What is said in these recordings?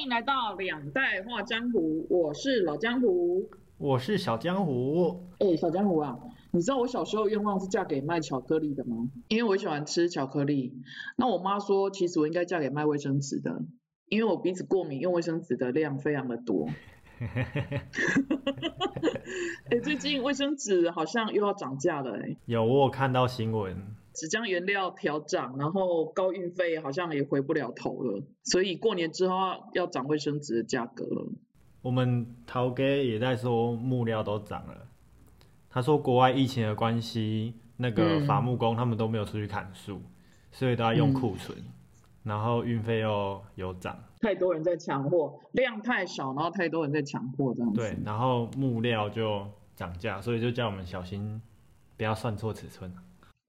欢迎来到两代画江湖，我是老江湖。我是小江湖。哎、小江湖啊，你知道我小时候愿望是嫁给卖巧克力的吗？因为我喜欢吃巧克力。那我妈说，其实我应该嫁给卖卫生纸的，因为我鼻子过敏，用卫生纸的量非常的多。哎、最近卫生纸好像又要涨价了哎、有我有看到新闻，纸浆原料调涨，然后高运费好像也回不了头了，所以过年之后要要涨卫生纸的价格了。我们陶哥也在说木料都涨了。他说国外疫情的关系，那个嗯伐木工他们都没有出去砍树，所以都要用库存，然后运费又有涨，太多人在抢货，量太少，然后太多人在抢货这样子。对，然后木料就涨价，所以就叫我们小心不要算错尺寸。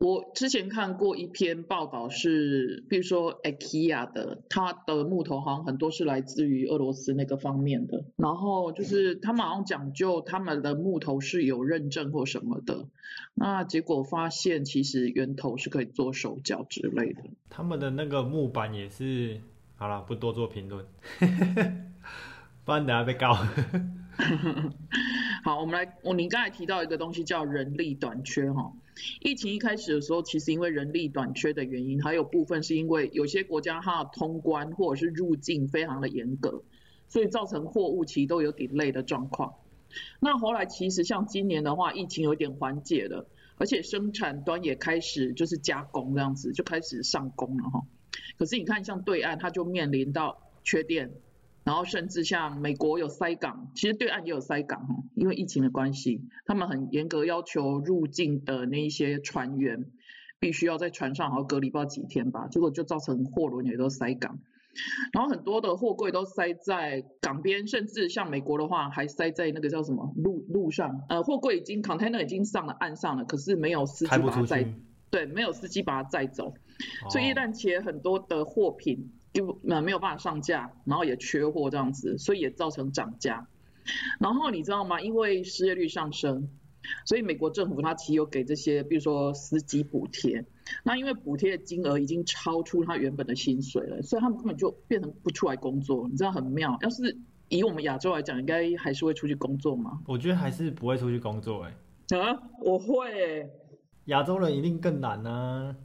我之前看过一篇报道是，比如说 IKEA 的，它的木头好像很多是来自于俄罗斯那个方面的，然后就是他们好像讲究他们的木头是有认证或什么的，那结果发现其实源头是可以做手脚之类的。他们的那个木板也是，好了，不多做评论，不然等下被告。好，我们来，我您刚才提到一个东西叫人力短缺哈。疫情一开始的时候，其实因为人力短缺的原因，还有部分是因为有些国家它的通关或者是入境非常的严格，所以造成货物其实都有 delay 的状况。那后来其实像今年的话，疫情有点缓解了，而且生产端也开始就是加工这样子，就开始上工了哈。可是你看像对岸，它就面临到缺电，然后甚至像美国有塞港，其实对岸也有塞港哈，因为疫情的关系，他们很严格要求入境的那一些船员必须要在船上好像隔离不知道几天吧，结果就造成货轮也都塞港，然后很多的货柜都塞在港边，甚至像美国的话还塞在那个叫什么路路上，呃，货柜已经 container 已经上了岸上了，可是没有司机把它载去，对，没有司机把它载走，所以一哦旦且很多的货品就呃没有办法上架，然后也缺货这样子，所以也造成涨价。然后你知道吗？因为失业率上升，所以美国政府它其实有给这些，比如说司机补贴。那因为补贴的金额已经超出他原本的薪水了，所以他们根本就变成不出来工作，你知道很妙。要是以我们亚洲来讲，应该还是会出去工作吗？我觉得还是不会出去工作哎，啊，我会欸、亚洲人一定更懒啊。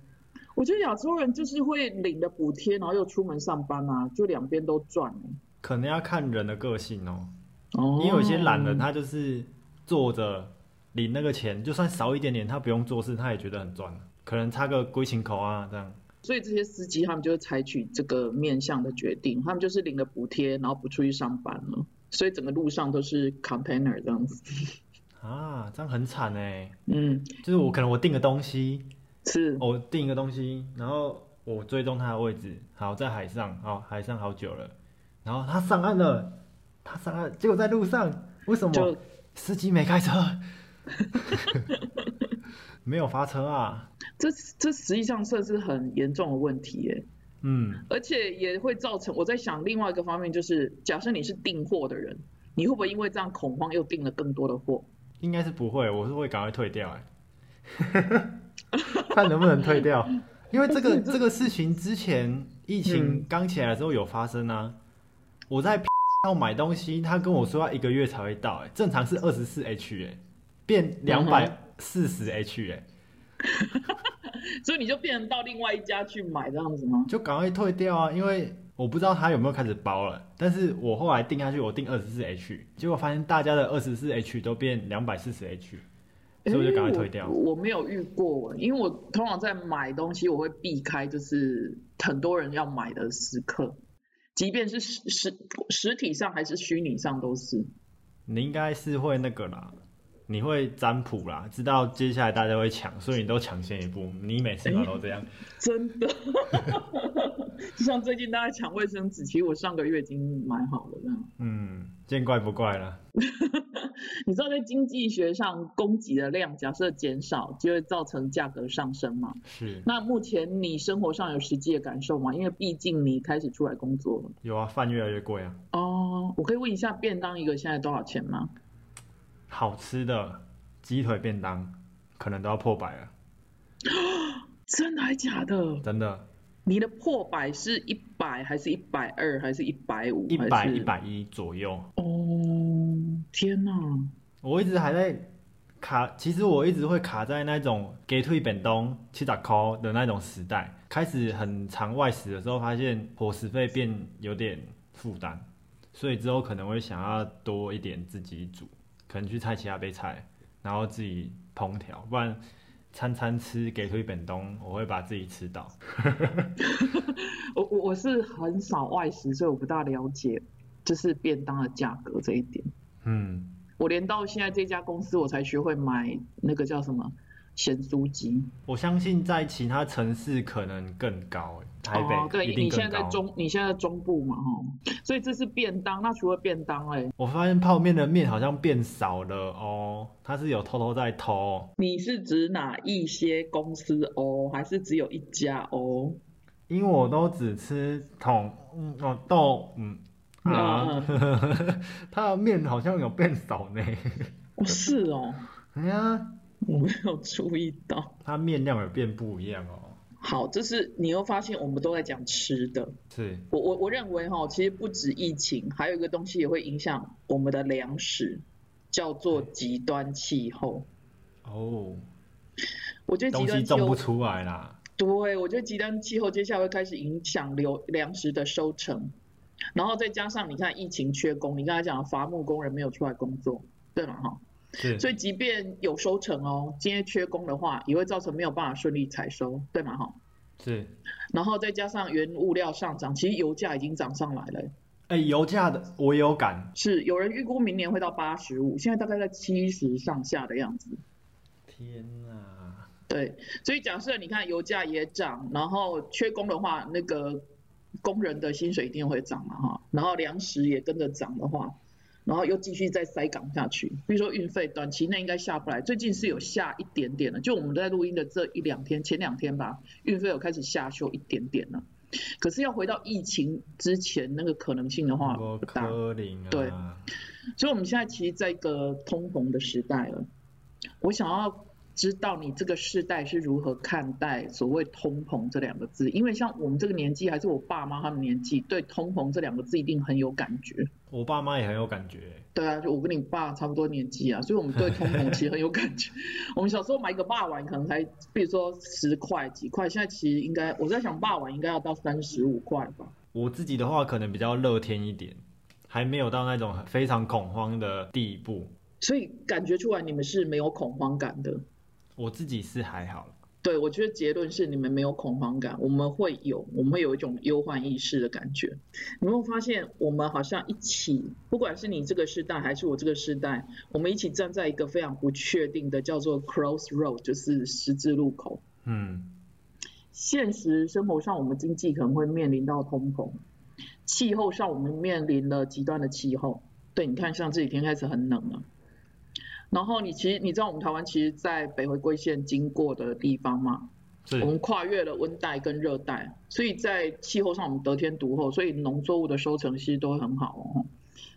我觉得亚洲人就是会领了补贴，然后又出门上班啊，就两边都赚欸可能要看人的个性哦，哦因为有些懒人他就是坐着领那个钱，就算少一点点，他不用做事，他也觉得很赚，可能差个龟苓口啊这样。所以这些司机他们就会采取这个面向的决定，他们就是领了补贴，然后不出去上班了，所以整个路上都是 companer 这样子。啊，这样很惨哎！嗯，就是我可能我订个东西，是，我订一个东西，然后我追踪它的位置，好在海上，好海上好久了，然后他上岸了，他上岸，结果在路上，为什么就司机没开车？没有发车啊？这这实际上算是很严重的问题耶，嗯，而且也会造成我在想另外一个方面就是，假设你是订货的人，你会不会因为这样恐慌又订了更多的货？应该是不会，我是会赶快退掉哎，看能不能退掉，因为这个 这个事情之前疫情刚起来的时候有发生啊，我在要买东西，他跟我说要一个月才会到，哎，正常是二十四 H 哎，变两百四十 H 哎，所以你就变成到另外一家去买这样子吗？就赶快退掉啊，因为我不知道他有没有开始包了，但是我后来定下去，我定二十四 H，结果发现大家的二十四 H 都变两百四十 H，所以我就赶快退掉诶。我我没有遇过，因为我通常在买东西，我会避开就是很多人要买的时刻，即便是实实实体上还是虚拟上都是。你应该是会那个啦，你会占卜啦，知道接下来大家会抢，所以你都抢先一步。你每次嘛都这样，真的，就 像最近大家抢卫生纸，其实我上个月已经买好了这样。嗯，见怪不怪了。你知道在经济学上，供给的量假设减少，就会造成价格上升嘛？是那目前你生活上有实际的感受吗？因为毕竟你开始出来工作了。有啊，饭越来越贵啊，哦，我可以问一下便当一个现在多少钱吗？好吃的鸡腿便当可能都要破百了，真的还假的？真的。你的破百是一百还是一百二还是一百五？一百一百一左右。哦，天哪！我一直还在卡，其实我一直会卡在那种给退本东七十块的那种时代。开始很长外食的时候，发现伙食费变有点负担，所以之后可能会想要多一点自己煮，可能去菜其他备菜，然后自己烹调，不然。餐餐吃给推本东，我会把自己吃到。我我我是很少外食，所以我不大了解，就是便当的价格这一点。嗯，我连到现在这家公司，我才学会买那个叫什么。咸酥鸡，我相信在其他城市可能更高，台北一定你现在在中，你现在在中部嘛，哈，所以这是便当。那除了便当，哎，我发现泡面的面好像变少了哦，它是有偷偷在偷。你是指哪一些公司哦，还是只有一家哦？因为我都只吃桶，嗯，哦豆，嗯啊 它的面好像有变少呢。是哦，哎呀。我没有注意到，它面量有变不一样哦。好，这是你又发现我们都在讲吃的。是，我我我认为哈，其实不止疫情，还有一个东西也会影响我们的粮食，叫做极端气候。哦，我觉得极端气候种不出来啦。对，我觉得极端气候接下来会开始影响流粮食的收成，然后再加上你看疫情缺工，你刚才讲伐木工人没有出来工作，对吗？哈。所以即便有收成哦，今天缺工的话，也会造成没有办法顺利采收，对吗？哈。是。然后再加上原物料上涨，其实油价已经涨上来了。哎，油价的我有感。是，有人预估明年会到八十五，现在大概在七十上下的样子。天哪。对，所以假设你看油价也涨，然后缺工的话，那个工人的薪水一定会涨嘛，哈。然后粮食也跟着涨的话。然后又继续再塞港下去，比如说运费短期内应该下不来，最近是有下一点点了，就我们在录音的这一两天，前两天吧，运费有开始下修一点点了。可是要回到疫情之前那个可能性的话不大，对。所以我们现在其实在一个通膨的时代了，我想要。知道你这个世代是如何看待所谓通膨这两个字，因为像我们这个年纪，还是我爸妈他们年纪，对通膨这两个字一定很有感觉。我爸妈也很有感觉。对啊，就我跟你爸差不多年纪啊，所以我们对通膨其实很有感觉。我们小时候买一个霸碗可能才，比如说十块几块，现在其实应该，我在想霸碗应该要到三十五块吧。我自己的话可能比较乐天一点，还没有到那种非常恐慌的地步。所以感觉出来你们是没有恐慌感的。我自己是还好对，我觉得结论是你们没有恐慌感，我们会有，我们会有一种忧患意识的感觉。你会发现，我们好像一起，不管是你这个时代还是我这个时代，我们一起站在一个非常不确定的叫做 crossroad，就是十字路口。嗯。现实生活上，我们经济可能会面临到通膨；气候上，我们面临了极端的气候。对，你看，像这几天开始很冷了。然后你其实你知道我们台湾其实，在北回归线经过的地方吗，我们跨越了温带跟热带，所以在气候上我们得天独厚，所以农作物的收成其实都很好哦。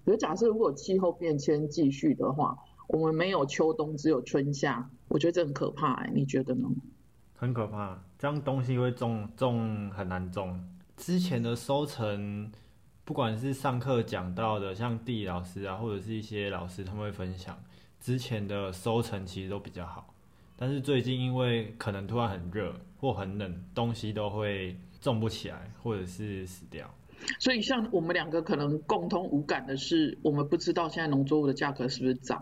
可是假设如果气候变迁继续的话，我们没有秋冬，只有春夏，我觉得这很可怕哎，你觉得呢？很可怕，这样东西会种种很难种。之前的收成，不管是上课讲到的，像地理老师啊，或者是一些老师他们会分享。之前的收成其实都比较好，但是最近因为可能突然很热或很冷，东西都会种不起来，或者是死掉。所以像我们两个可能共通无感的是，我们不知道现在农作物的价格是不是涨，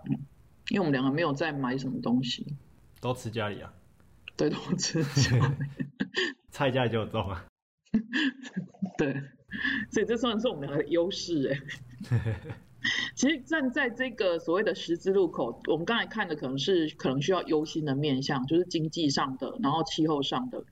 因为我们两个没有在买什么东西，都吃家里啊。对，都吃家里，菜家里就有种啊。对，所以这算是我们两个的优势哎。其实站在这个所谓的十字路口，我们刚才看的可能是可能需要忧心的面向，就是经济上的，然后气候上的。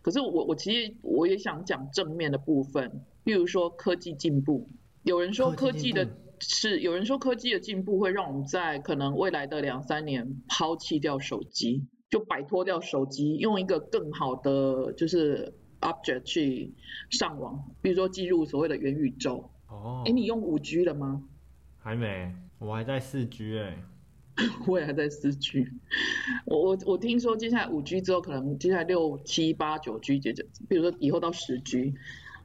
可是我我其实我也想讲正面的部分，例如说科技进步。有人说科技的是，有人说科技的进步会让我们在可能未来的两三年抛弃掉手机，就摆脱掉手机，用一个更好的就是 object 去上网，比如说进入所谓的元宇宙。哦。哎，你用五 G 了吗？还没，我还在四 G 哎。我也还在四 G。我我我听说接下来五 G 之后，可能接下来六七八九 G 接着，比如说以后到十 G，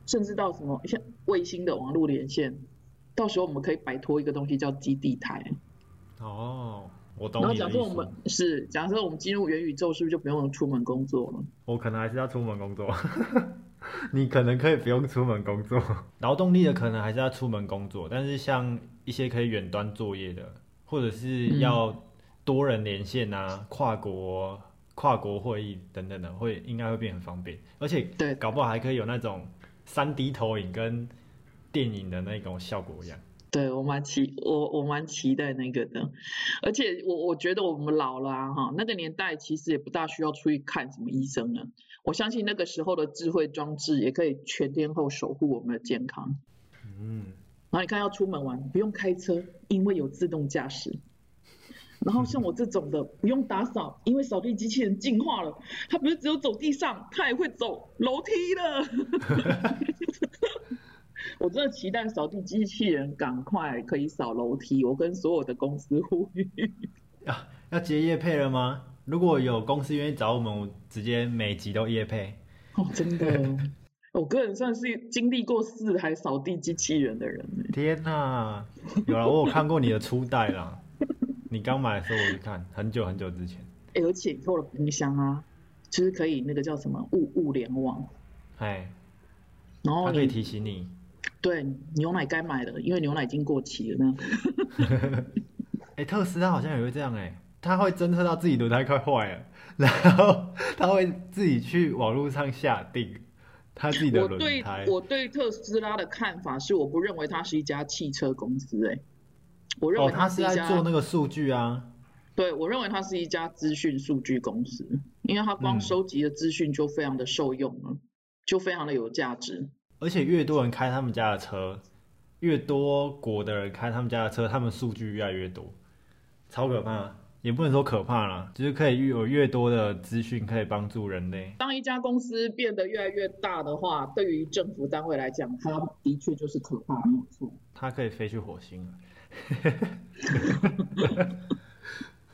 甚至到什么像卫星的网络连线，到时候我们可以摆脱一个东西叫基地台。哦，我懂然后。假设我们是假设我们进入元宇宙，是不是就不用出门工作了？我可能还是要出门工作。你可能可以不用出门工作，劳动力的可能还是要出门工作，但是像一些可以远端作业的，或者是要多人连线啊、跨国跨国会议等等的，会应该会变很方便，而且对搞不好还可以有那种三 D 投影跟电影的那种效果一样。对我蛮期我我蛮期待那个的，而且我我觉得我们老了啊哈，那个年代其实也不大需要出去看什么医生了。我相信那个时候的智慧装置也可以全天候守护我们的健康。嗯，然后你看要出门玩不用开车，因为有自动驾驶。然后像我这种的不用打扫，因为扫地机器人进化了，它不是只有走地上，它也会走楼梯了。我真的期待扫地机器人赶快可以扫楼梯，我跟所有的公司呼吁。要要接业配了吗？如果有公司愿意找我们，我直接每集都夜配。哦，真的，我个人算是经历过四台扫地机器人的人欸。天呐，有了，我有看过你的初代啦。你刚买的时候我就看，很久很久之前。欸而且以后的冰箱啊，就是可以那个叫什么物物联网，哎，然后它可以提醒你。对牛奶该买了，因为牛奶已经过期了呢。哎、特斯拉好像也会这样哎、它会侦测到自己轮胎快坏了，然后他会自己去网络上下定他自己的轮我对胎。我对特斯拉的看法是，我不认为它是一家汽车公司、欸，我认哦，为它是在做那个数据啊。对我认为它是一家资讯数据公司，因为它光嗯收集的资讯就非常的受用了，就非常的有价值。而且越多人开他们家的车，越多国的人开他们家的车，他们数据越来越多，超可怕。也不能说可怕啦，就是可以有越多的资讯可以帮助人类。当一家公司变得越来越大的话，对于政府单位来讲，它的确就是可怕，没有错。它可以飞去火星了。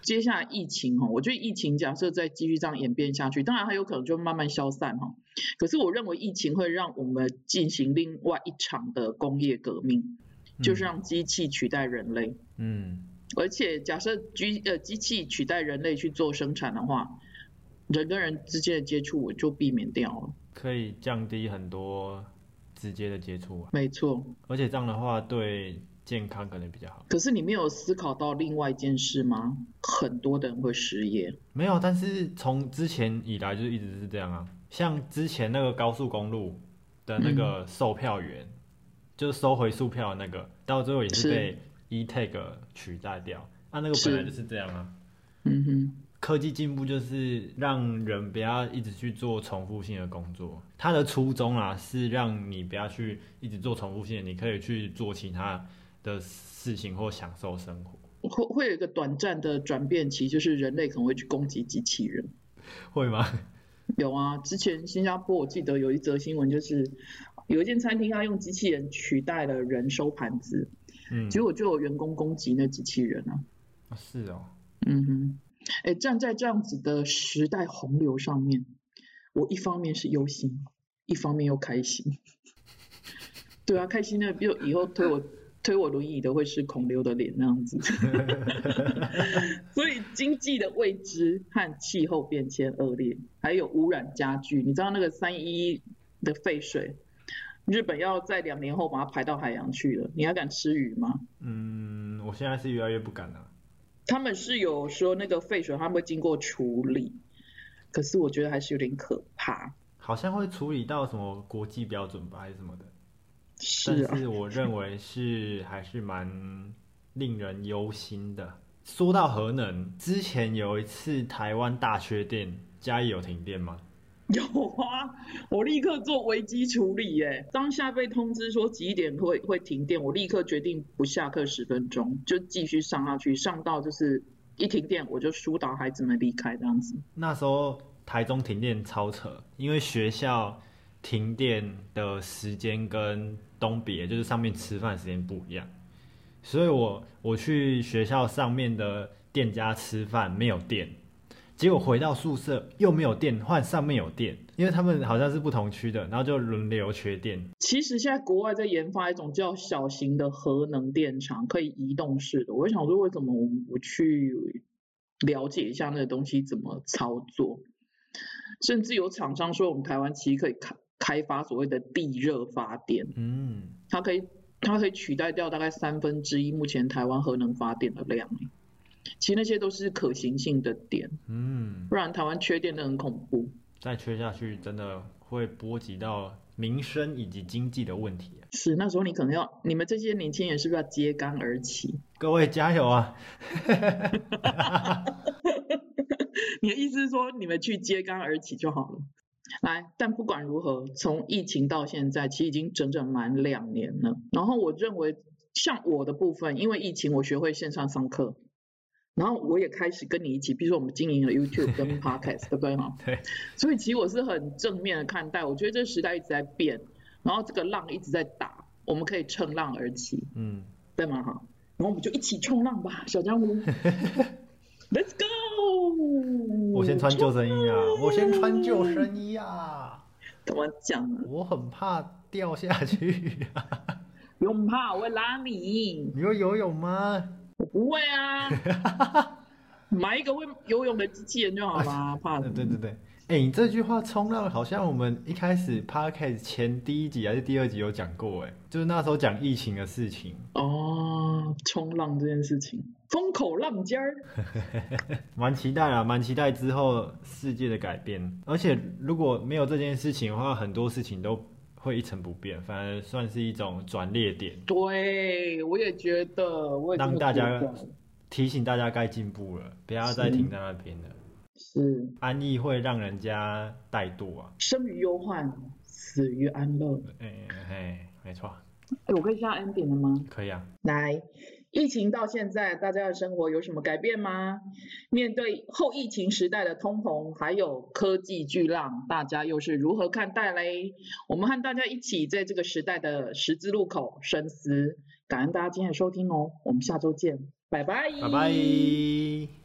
接下来疫情哈，我觉得疫情假设再继续这样演变下去，当然它有可能就慢慢消散哈。可是我认为疫情会让我们进行另外一场的工业革命，就是让机器取代人类。嗯，而且假设机呃机器取代人类去做生产的话，人跟人之间的接触我就避免掉了。可以降低很多直接的接触啊，没错，而且这样的话对健康可能比较好。可是你没有思考到另外一件事吗？很多的人会失业。没有，但是从之前以来就一直是这样啊。像之前那个高速公路的那个售票员，就是收回数票的那个，到最后也是是被 e-tag 取代掉。啊，那个本来就是这样啊。嗯哼。科技进步就是让人不要一直去做重复性的工作，它的初衷啊是让你不要去一直做重复性，你可以去做其他的事情或享受生活，会会有一个短暂的转变期，就是人类可能会去攻击机器人。会吗？有啊，之前新加坡我记得有一则新闻，就是有一间餐厅它用机器人取代了人收盘子，嗯，结果就有员工攻击那机器人啊。啊是哦，嗯哼，哎，站在这样子的时代洪流上面，我一方面是忧心，一方面又开心。对啊，开心的，比如以后推我 推我轮椅的会是孔刘的脸那样子。所以经济的未知和气候变迁恶劣，还有污染加剧。你知道那个三一的废水，日本要在两年后把它排到海洋去了，你还敢吃鱼吗？嗯，我现在是越来越不敢了。他们是有说那个废水他们会经过处理，可是我觉得还是有点可怕。好像会处理到什么国际标准吧，还是什么的。是啊但，是我认为是还是蛮令人忧心的。说到核能，之前有一次台湾大缺电，嘉义有停电吗？有啊，我立刻做危机处理耶。当下被通知说几点会会停电，我立刻决定不下课十分钟，就继续上下去，上到就是一停电我就疏导孩子们离开这样子。那时候台中停电超扯，因为学校停电的时间跟东北就是上面吃饭时间不一样，所以我我去学校上面的店家吃饭没有电，结果回到宿舍又没有电，换上面有电，因为他们好像是不同区的，然后就轮流缺电。其实现在国外在研发一种叫小型的核能电厂，可以移动式的。我想说，为什么我们不去了解一下那个东西怎么操作？甚至有厂商说，我们台湾其实可以开开发所谓的地热发电，嗯，它可以它可以取代掉大概三分之一目前台湾核能发电的量。其实那些都是可行性的点，嗯，不然台湾缺电的很恐怖。再缺下去，真的会波及到民生以及经济的问题。是，那时候你可能要，你们这些年轻人是不是要揭竿而起？各位加油啊！你的意思是说，你们去揭竿而起就好了？来，但不管如何，从疫情到现在，其实已经整整满两年了。然后我认为，像我的部分，因为疫情，我学会线上上课。然后我也开始跟你一起，比如说我们经营了 YouTube 跟 Podcast，对不对哈？对。所以其实我是很正面的看待，我觉得这个时代一直在变，然后这个浪一直在打，我们可以乘浪而起，嗯，对吗哈？然后我们就一起冲浪吧，小江湖，Let's go！我先穿救生衣啊！我先穿救生衣啊！怎么讲啊？我很怕掉下去啊！不用怕，我会拉你。你会游泳吗？我不会啊，买一个会游泳的机器人就好啦，怕什么？对对对，哎，你这句话冲浪好像我们一开始 podcast 前第一集还是第二集有讲过，哎，就是那时候讲疫情的事情。哦，冲浪这件事情，风口浪尖儿，蛮期待啊，蛮期待之后世界的改变。而且如果没有这件事情的话，很多事情都。会一成不变，反而算是一种转捩点。对，我也觉得，我也让大家提醒大家该进步了，不要再停在那边了。是，安逸会让人家怠惰啊。生于忧患，死于安乐。哎哎，没错。哎，我可以下 N 点了吗？可以啊。来。疫情到现在，大家的生活有什么改变吗？面对后疫情时代的通膨，还有科技巨浪，大家又是如何看待嘞？我们和大家一起在这个时代的十字路口深思。感恩大家今天的收听哦，我们下周见，拜拜。拜拜。